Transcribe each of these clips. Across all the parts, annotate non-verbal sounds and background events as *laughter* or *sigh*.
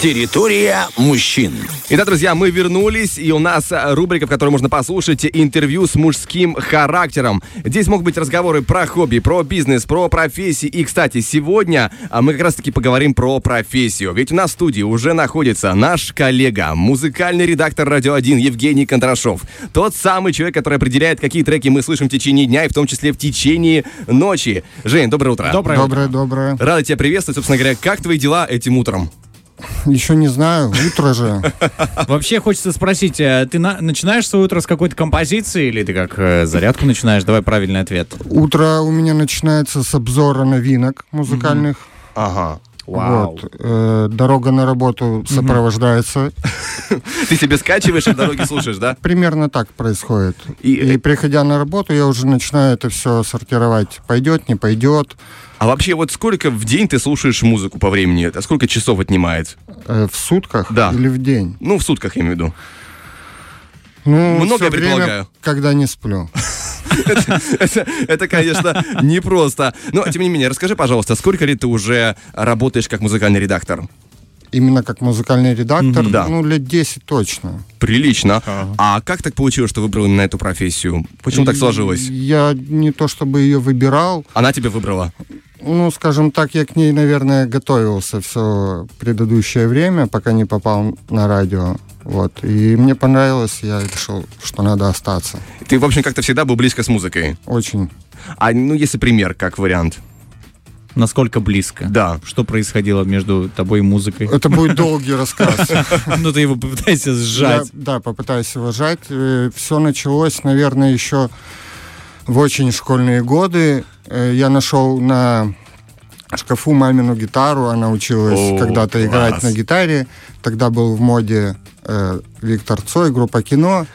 Территория мужчин. Итак, друзья, мы вернулись, и у нас э, рубрика, в которой можно послушать интервью с мужским характером. Здесь могут быть разговоры про хобби, про бизнес, про профессии. И, кстати, сегодня а, мы как раз-таки поговорим про профессию. Ведь у нас в студии уже находится наш коллега, музыкальный редактор «Радио 1» Евгений Кондрашов. Тот самый человек, который определяет, какие треки мы слышим в течение дня, и в том числе в течение ночи. Жень, доброе утро. Доброе, доброе, доброе. Рада тебя приветствовать. Собственно говоря, как твои дела этим утром? Еще не знаю, утро же. Вообще хочется спросить, э, ты на- начинаешь свое утро с какой-то композиции или ты как э, зарядку начинаешь? Давай правильный ответ. Утро у меня начинается с обзора новинок музыкальных. Ага. Вот. Э, дорога на работу сопровождается. *laughs* Ты себе скачиваешь и дороги слушаешь, да? Примерно так происходит. И- И, приходя на работу, я уже начинаю это все сортировать. Пойдет, не пойдет. А вообще, вот сколько в день ты слушаешь музыку по времени? Это сколько часов отнимает? Э, в сутках Да. или в день. Ну, в сутках, я имею в виду. Ну, Много, я время, предполагаю. когда не сплю. Это, конечно, непросто. Но, тем не менее, расскажи, пожалуйста, сколько лет ты уже работаешь как музыкальный редактор? Именно как музыкальный редактор, да. ну, лет 10 точно. Прилично. А как так получилось, что выбрал именно эту профессию? Почему так сложилось? Я не то чтобы ее выбирал, Она тебя выбрала? Ну, скажем так, я к ней, наверное, готовился все предыдущее время, пока не попал на радио. Вот. И мне понравилось, я решил, что надо остаться. Ты, в общем, как-то всегда был близко с музыкой. Очень. А, ну, если пример, как вариант. Насколько близко? Да. Что происходило между тобой и музыкой? Это будет *laughs* долгий рассказ. Ну, ты его попытайся сжать. да, попытаюсь его сжать. Все началось, наверное, еще в очень школьные годы. Э, Я нашел на шкафу мамину гитару. Она училась когда-то играть на гитаре. Тогда был в моде э, Виктор Цой, группа кино.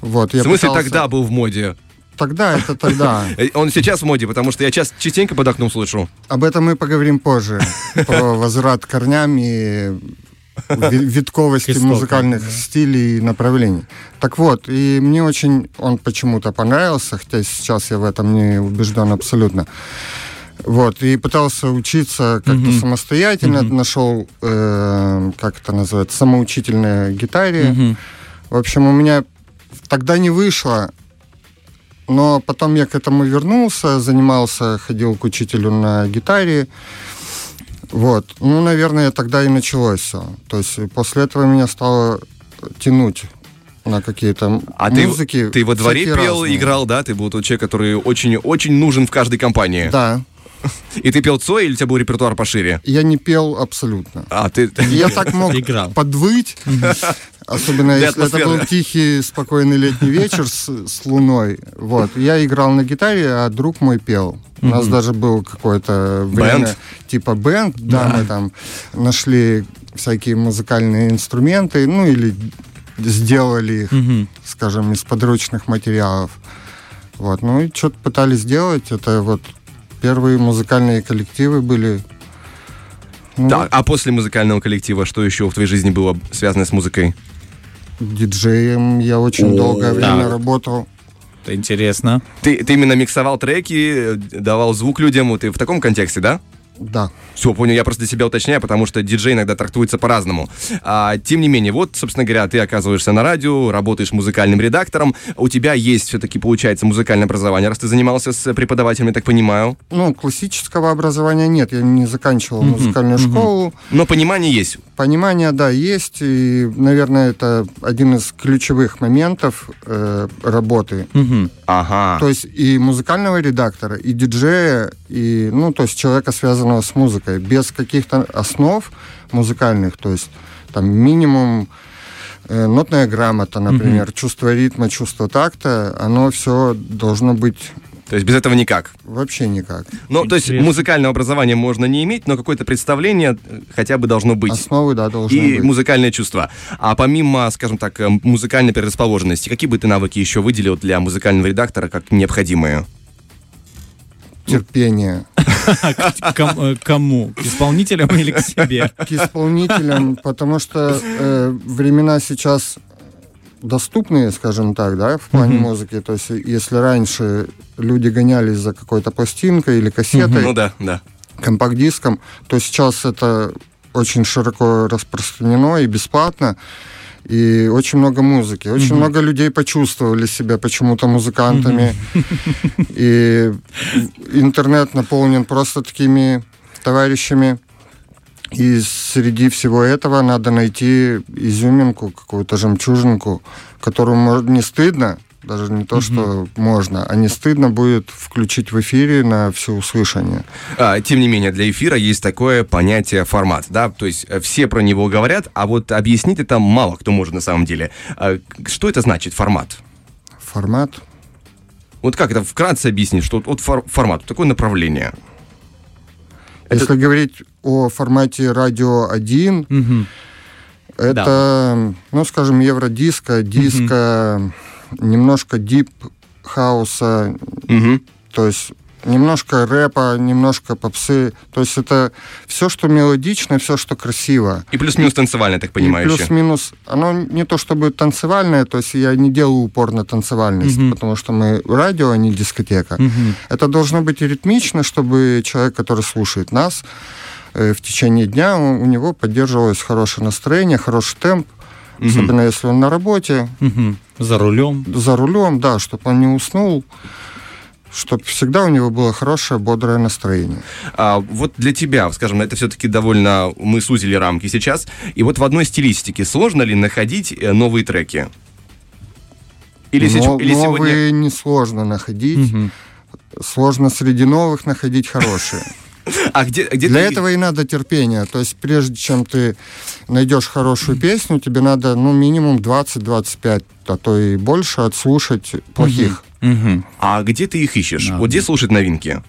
Вот, В я смысле, пытался- тогда был в моде? Тогда это тогда. *laughs* Э, Он сейчас в моде, потому что я часто частенько под окном слышу. Об этом мы поговорим позже. *laughs* Про возврат корням и ви- витковости музыкальных да. стилей и направлений. Так вот, и мне очень он почему-то понравился, хотя сейчас я в этом не убежден абсолютно. Вот, и пытался учиться как-то Мгм. самостоятельно, Мгм. нашел, э, как это называется, самоучительная гитаре. Мгм. В общем, у меня тогда не вышло, но потом я к этому вернулся, занимался, ходил к учителю на гитаре. Вот. Ну, наверное, тогда и началось все. То есть после этого меня стало тянуть на какие-то А ты, музыки. ты во дворе пел, разные. играл, да? Ты был тот человек, который очень, очень нужен в каждой компании. Да. *laughs* И ты пел Цой или у тебя был репертуар пошире? Я не пел абсолютно. А, ты... Я *laughs* так мог Играл. подвыть, *laughs* особенно если это был тихий, спокойный летний вечер с, с луной. Вот. Я играл на гитаре, а друг мой пел. У нас даже был какое-то время Бэнд? типа бенд, да, мы там нашли всякие музыкальные инструменты, ну или сделали их, скажем, из подручных материалов. Вот, ну и что-то пытались сделать. Это вот первые музыкальные коллективы были. Ну, Да, а после музыкального коллектива что еще в твоей жизни было связано с музыкой? диджеем я очень О, долгое время так. работал. Это интересно. Ты, ты именно миксовал треки, давал звук людям, ты в таком контексте, да? Да. Все, понял, я просто для себя уточняю, потому что диджей иногда трактуется по-разному. А, тем не менее, вот, собственно говоря, ты оказываешься на радио, работаешь музыкальным редактором, у тебя есть все-таки, получается, музыкальное образование, раз ты занимался с преподавателем, я так понимаю. Ну, классического образования нет, я не заканчивал музыкальную школу. Но понимание есть. Понимание, да, есть, и, наверное, это один из ключевых моментов э, работы. Мгм. Ага. То есть и музыкального редактора, и диджея, и, ну, то есть человека, связанного с музыкой, без каких-то основ музыкальных, то есть там минимум э, нотная грамота, например, чувство ритма, чувство такта, оно все должно быть То есть без этого никак. вообще никак. Ну, то есть Интересно. музыкального образования можно не иметь, но какое-то представление э, хотя бы должно быть. Основы, да, должны И быть. музыкальное чувство. А помимо, скажем так, э, музыкальной предрасположенности, какие бы ты навыки еще выделил для музыкального редактора как необходимые? Терпение. К э, Кому? К исполнителям или к себе? К исполнителям, потому что э, времена сейчас доступные, скажем так, да, в плане Мгм. музыки. То есть, если раньше люди гонялись за какой-то пластинкой или кассетой, Ну да, да. компакт-диском, то сейчас это очень широко распространено и бесплатно. И очень много музыки. Очень много людей почувствовали себя почему-то музыкантами. И интернет наполнен просто такими товарищами. И среди всего этого надо найти изюминку, какую-то жемчужинку, которую не стыдно, даже не то, что можно, а не стыдно будет включить в эфире на всеуслышание. А, тем не менее, для эфира есть такое понятие формат, да, то есть э, все про него говорят, а вот объяснить это мало кто может на самом деле. А, что это значит формат? Формат. Вот как это вкратце объяснить, что вот фор- формат, такое направление? Это- Если говорить о формате радио 1, Мгм. это, ну, скажем, евродиско, диско, немножко дип хауса, Мгм. то есть немножко рэпа, немножко попсы. То есть это все, что мелодично, все, что красиво. И плюс-минус танцевально, я так понимаю, плюс-минус, оно не то чтобы танцевальное, то есть я не делаю упор на танцевальность, Мгм. потому что мы радио, а не дискотека. Мгм. Это должно быть ритмично, чтобы человек, который слушает нас э, в течение дня, у, него поддерживалось хорошее настроение, хороший темп, особенно если он на работе, Мгм. За рулем. за рулем, да, чтобы он не уснул, чтобы всегда у него было хорошее, бодрое настроение. А, вот для тебя, скажем, это все-таки довольно... Мы сузили рамки сейчас. И вот в одной стилистике сложно ли находить э, новые треки? Или, сеч- Но- или сегодня... новые несложно находить, Мгм. сложно среди новых находить хорошие. А где, где Для ты- этого и надо терпение. То есть прежде чем ты найдешь хорошую песню, тебе надо ну минимум 20-25, а то и больше отслушать плохих. А где ты их ищешь? Да. Вот где слушать новинки?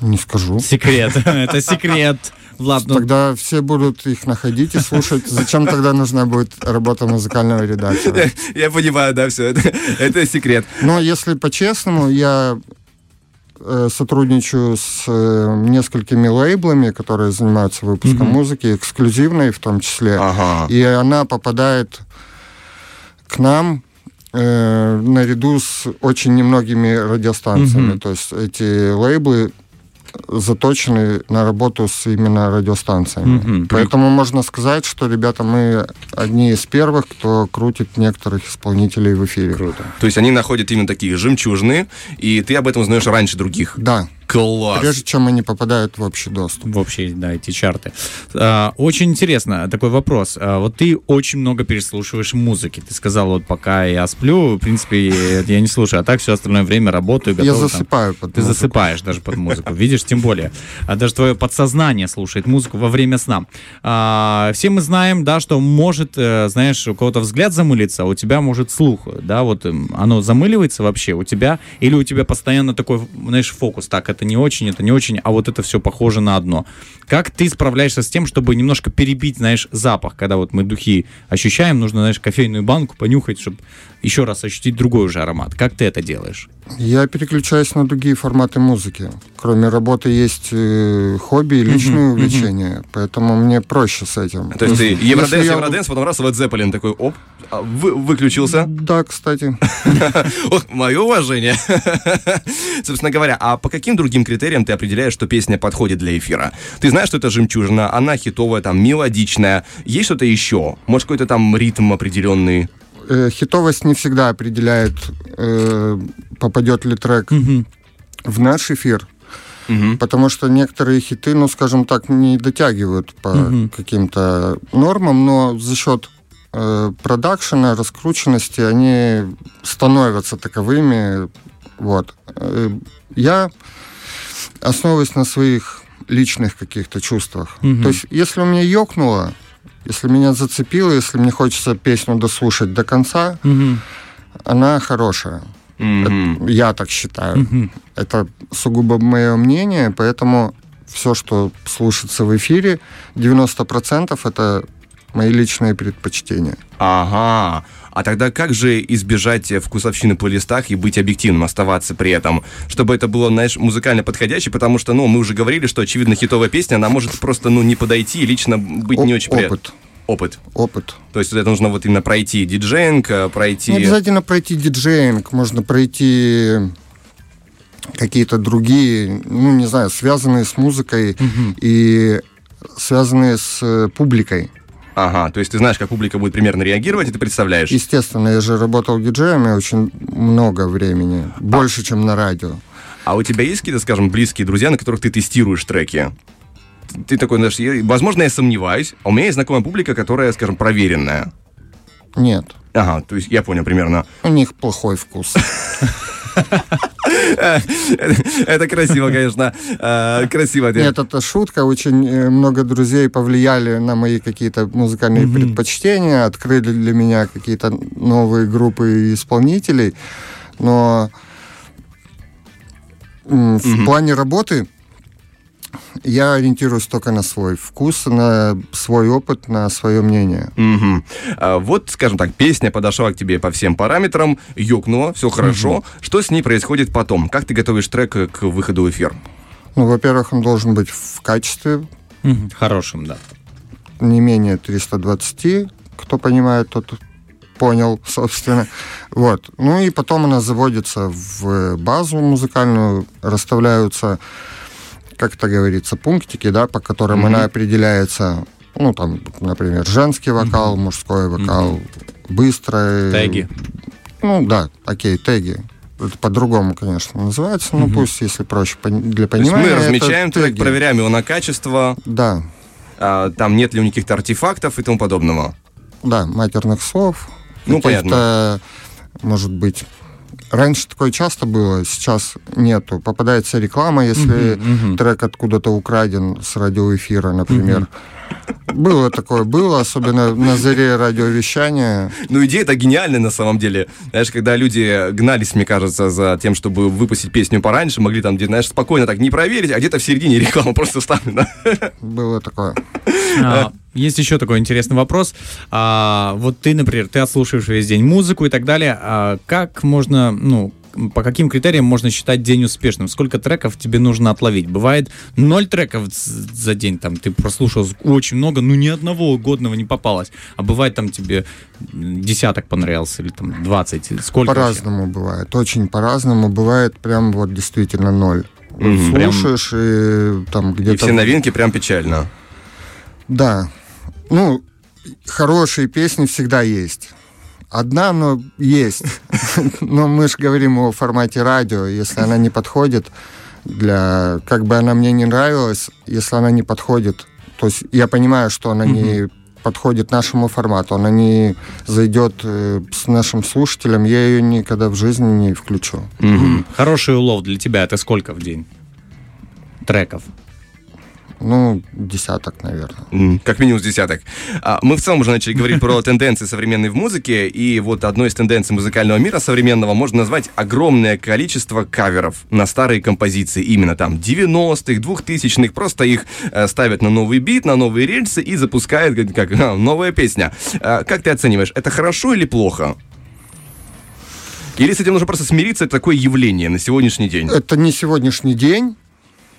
Не скажу. Секрет. *laughs* Это секрет. Влад, ну, Тогда все будут их находить и слушать. Зачем тогда нужна будет работа музыкального редактора? *laughs* Я понимаю, да, все. Это, это секрет. Но если по-честному, я сотрудничаю с э, несколькими лейблами, которые занимаются выпуском музыки, эксклюзивной в том числе. Ага. И она попадает к нам э, наряду с очень немногими радиостанциями. Мгм. То есть эти лейблы заточены на работу с именно радиостанциями. Мгм. Поэтому можно сказать, что, ребята, мы одни из первых, кто крутит некоторых исполнителей в эфире. Круто. То есть они находят именно такие жемчужные, и ты об этом узнаешь раньше других. Да, Класс. прежде чем они попадают в общий доступ. в общие, да, эти чарты. А, очень интересно, такой вопрос. А, вот ты очень много переслушиваешь музыки. Ты сказал, вот пока я сплю, в принципе, я не слушаю, а так все остальное время работаю, Я готовлю там. засыпаю под Ты музыку. засыпаешь даже под музыку, видишь, тем более. А даже твое подсознание слушает музыку во время сна. А, все мы знаем, да, что может, э, знаешь, у кого-то взгляд замылиться, а у тебя может слух, да, вот эм, оно замыливается вообще у тебя, или у тебя постоянно такой, знаешь, фокус, так, это не очень, это не очень, а вот это все похоже на одно. Как ты справляешься с тем, чтобы немножко перебить, знаешь, запах, когда вот мы духи ощущаем, нужно, знаешь, кофейную банку понюхать, чтобы еще раз ощутить другой уже аромат. Как ты это делаешь? Я переключаюсь на другие форматы музыки. Кроме работы есть э, хобби и личные увлечения, поэтому мне проще с этим. То есть ты Евроденс, я- Евроденс, потом раз Led Zeppelin такой, оп, а, вы- выключился. Да, кстати. *laughs* Ох, мое уважение. *laughs* Собственно говоря, а по каким другим критериям ты определяешь, что песня подходит для эфира? Ты знаешь, что это жемчужина, она хитовая, там, мелодичная. Есть что-то еще? Может, какой-то там ритм определенный? Э, Хитовость не всегда определяет, э, попадет ли трек в наш эфир. Мгм. Потому что некоторые хиты, ну, скажем так, не дотягивают по каким-то нормам, но за счет э, продакшена, раскрученности, они становятся таковыми. Вот. Э, Я основываюсь на своих личных каких-то чувствах. Мгм. То есть, если у меня ёкнуло, если меня зацепило, если мне хочется песню дослушать до конца, она хорошая. Мгм. Я так считаю. Это сугубо мое мнение, поэтому все, что слушается в эфире, 90% это мои личные предпочтения. Ага. А тогда как же избежать вкусовщины по листах и быть объективным, оставаться при этом, чтобы это было, знаешь, музыкально подходяще, потому что, ну, мы уже говорили, что, очевидно, хитовая песня, она может просто, ну, не подойти и лично быть не О- очень приятно. опыт. Опыт. Опыт. То есть это нужно вот именно пройти диджеинг, э, пройти... Не обязательно пройти диджеинг, можно пройти какие-то другие, ну, не знаю, связанные с музыкой и связанные с э, публикой. Ага, то есть ты знаешь, как публика будет примерно реагировать, и ты представляешь. Естественно, я же работал диджеем и очень много времени, больше, чем на радио. А у тебя есть какие-то, скажем, близкие друзья, на которых ты тестируешь треки? Ты такой, знаешь, я- возможно, я сомневаюсь, а у меня есть знакомая публика, которая, скажем, проверенная. Нет, Ага, то есть я понял примерно. у них плохой вкус. *laughs* Это красиво, конечно. Э, Красиво. Нет, это шутка. Очень э, много друзей повлияли на мои какие-то музыкальные предпочтения, открыли для меня какие-то новые группы исполнителей. Но в плане работы я ориентируюсь только на свой вкус, на свой опыт, на свое мнение. Мгм. А, Вот, скажем так, песня подошла к тебе по всем параметрам, ёкнула, все хорошо. Что с ней происходит потом? Как ты готовишь трек к выходу в эфир? Ну, во-первых, он должен быть в качестве Мгм. Хорошим, да. не менее 320. Кто понимает, тот понял, *laughs* собственно. Вот. Ну и потом она заводится в базу музыкальную, расставляются, как это говорится, пунктики, да, по которым она определяется. Ну, там, например, женский вокал, мужской вокал, быстрый. Теги. Ну, да, окей, теги. Это по-другому, конечно, называется, но пусть, если проще для То есть понимания. мы размечаем трек, теги. проверяем его на качество, Да, а, там нет ли у них каких-то артефактов и тому подобного. Да, матерных слов. Ну, каких-то, может быть, раньше такое часто было, сейчас нету. Попадается реклама, если трек откуда-то украден с радиоэфира, например. Было такое, было, особенно на заре радиовещания. Ну, идея-то гениальная на самом деле. Знаешь, когда люди гнались, мне кажется, за тем, чтобы выпустить песню пораньше, могли там, где, знаешь, спокойно так не проверить, а где-то в середине реклама *laughs* просто вставлена. Было такое. Есть еще такой интересный вопрос. А, вот ты, например, ты отслушиваешь весь день музыку и так далее. А как можно, ну, по каким критериям можно считать день успешным? Сколько треков тебе нужно отловить? Бывает ноль треков за день, там ты прослушал очень много, ну ни одного годного не попалось. А бывает там тебе десяток понравился или там 20. Сколько? вообще? По-разному бывает, очень по-разному. Бывает прям вот действительно ноль. Прям- Слушаешь, и там И где-то... все новинки прям печально. Да. Ну, хорошие песни всегда есть. Одна, но есть. Но мы же говорим о формате радио. Если она не подходит для... Как бы она мне не нравилась, если она не подходит... То есть я понимаю, что она не подходит нашему формату, она не зайдет э, с нашим слушателем, я ее никогда в жизни не включу. Хороший улов для тебя это сколько в день? Треков. Ну, десяток, наверное. Как минимум десяток. А, Мы в целом уже начали говорить про *laughs* тенденции современной в музыке, и вот одной из тенденций музыкального мира современного можно назвать огромное количество каверов на старые композиции, именно там 90-х, 2000-х, просто их э, ставят на новый бит, на новые рельсы и запускают как, как, а, новая песня. А, Как ты оцениваешь, это хорошо или плохо? Или с этим нужно просто смириться, это такое явление на сегодняшний день? Это не сегодняшний день,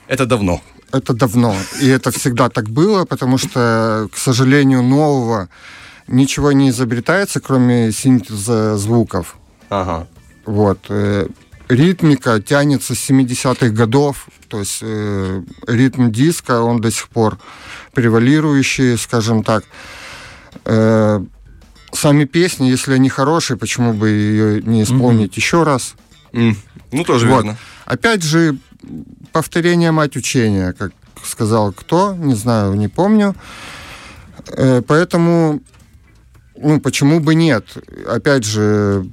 Это давно. Это давно. И это всегда так было, потому что, к сожалению, нового ничего не изобретается, кроме синтеза звуков. Ага. Вот. э, Ритмика тянется с 70-х годов, то есть э, ритм диска, он до сих пор превалирующий, скажем так. Э, сами песни, если они хорошие, почему бы ее не исполнить еще раз? М, Ну, тоже Вот. верно. Опять же, повторение мать учения, как сказал кто, не знаю, не помню. Э, Поэтому, ну, почему бы нет? Опять же,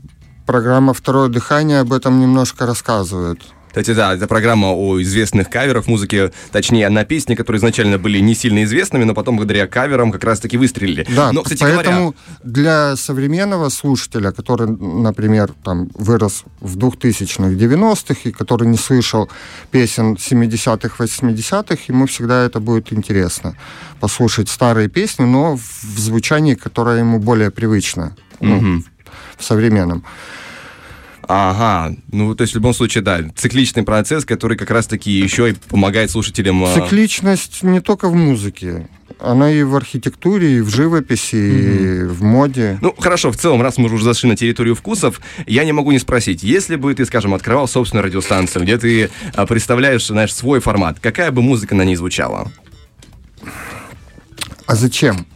программа «Второе дыхание» об этом немножко рассказывает. Кстати, да, это программа о известных каверах музыки, точнее, на песни, которые изначально были не сильно известными, но потом благодаря каверам как раз-таки выстрелили. Да, но, кстати поэтому говоря, для современного слушателя, который, например, там вырос в 2000-х, 90-х, и который не слышал песен 70-х, 80-х, ему всегда это будет интересно. Послушать старые песни, но в звучании, которое ему более привычно. ну, Мгм. в современном. Ага, ну, то есть в любом случае, да, цикличный процесс, который как раз-таки еще и помогает слушателям... а, Цикличность не только в музыке. Она и в архитектуре, и в живописи, и в моде. Ну, хорошо, в целом, раз мы уже зашли на территорию вкусов, я не могу не спросить, если бы ты, скажем, открывал собственную радиостанцию, где ты а, представляешь, знаешь, свой формат, какая бы музыка на ней звучала? А зачем?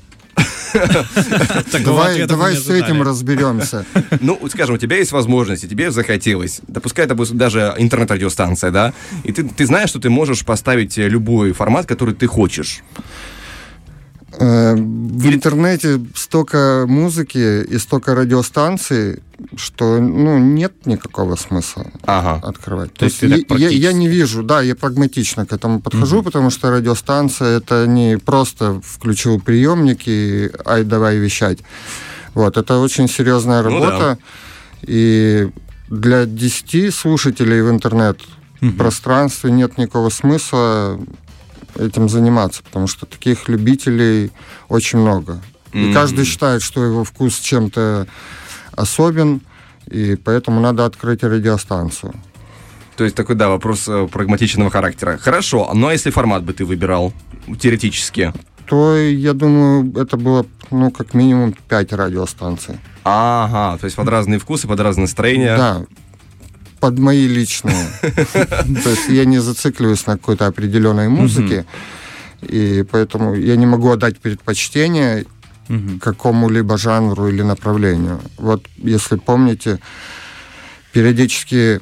Такого Давай, с этим разберемся. *laughs* Ну, скажем, у тебя есть возможность, и тебе захотелось. Да пускай это будет даже интернет-радиостанция, да? И ты, ты знаешь, что ты можешь поставить э, любой формат, который ты хочешь. Э, В интернете столько музыки и столько радиостанций, что ну, нет никакого смысла Ага. открывать. То есть ты так я, я- я не вижу, да, я прагматично к этому подхожу, потому что радиостанция это не просто включил приемник и ай, давай вещать. Вот, это очень серьезная Ну работа. И для 10 слушателей в интернет-пространстве нет никакого смысла этим заниматься, потому что таких любителей очень много. И Мгм. каждый считает, что его вкус чем-то особен, и поэтому надо открыть радиостанцию. То есть такой, да, вопрос э, прагматичного характера. Хорошо, ну а если формат бы ты выбирал, теоретически? То, я думаю, это было, ну, как минимум 5 радиостанций. Ага, то есть под разные вкусы, под разные настроения. Да, под мои личные. *laughs* То есть я не зацикливаюсь на какой-то определенной музыке, и поэтому я не могу отдать предпочтение какому-либо жанру или направлению. Вот если помните, периодически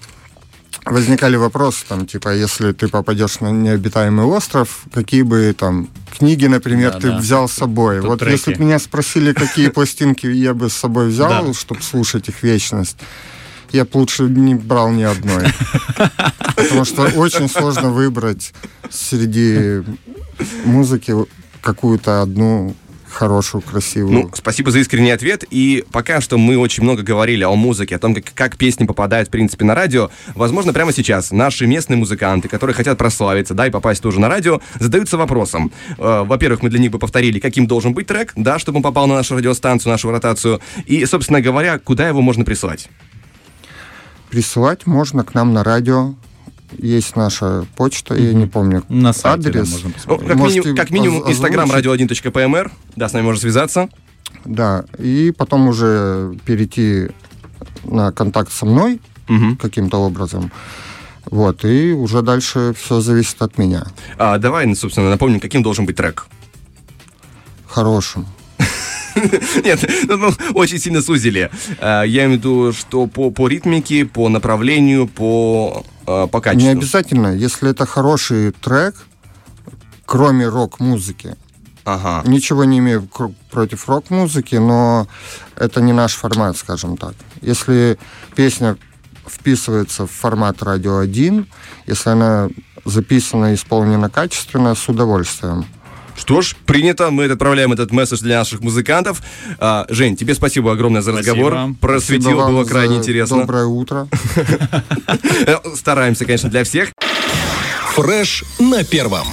возникали вопросы, там, типа, если ты попадешь на необитаемый остров, какие бы там книги, например, Да, ты да. взял с собой. Тут вот треки. если бы меня спросили, какие *laughs* пластинки я бы с собой взял, чтобы слушать их вечность, я бы лучше не брал ни одной. Потому что очень сложно выбрать среди музыки какую-то одну хорошую, красивую. Ну, спасибо за искренний ответ. И пока что мы очень много говорили о музыке, о том, как, как песни попадают, в принципе, на радио. Возможно, прямо сейчас наши местные музыканты, которые хотят прославиться, да, и попасть тоже на радио, задаются вопросом. Э, во-первых, мы для них бы повторили, каким должен быть трек, да, чтобы он попал на нашу радиостанцию, нашу ротацию. И, собственно говоря, куда его можно присылать? Присылать можно к нам на радио. Есть наша почта, я не помню На сайте, да, адрес. можно Ну, посмотреть. как, минимум, как минимум, инстаграм озвучить? radio1.pmr, да, с нами можно связаться. Да, и потом уже перейти на контакт со мной Мгм. каким-то образом. Вот, и уже дальше все зависит от меня. А, давай, ну, собственно, напомним, каким должен быть трек. Хорошим. *laughs* Нет, ну, ну, очень сильно сузили. А, Я имею в виду, что по, по ритмике, по направлению, по, а, по Не качеству. обязательно, если это хороший трек, кроме рок-музыки. Ага. Ничего не имею против рок-музыки, но это не наш формат, скажем так. Если песня вписывается в формат радио 1, если она записана и исполнена качественно, с удовольствием. Что ж, принято. Мы отправляем этот месседж для наших музыкантов. А, Жень, тебе спасибо огромное за Спасибо. разговор. Просветил, Спасибо вам было крайне за интересно. Доброе утро. *laughs* Э, Стараемся, конечно, для всех. Фреш на первом.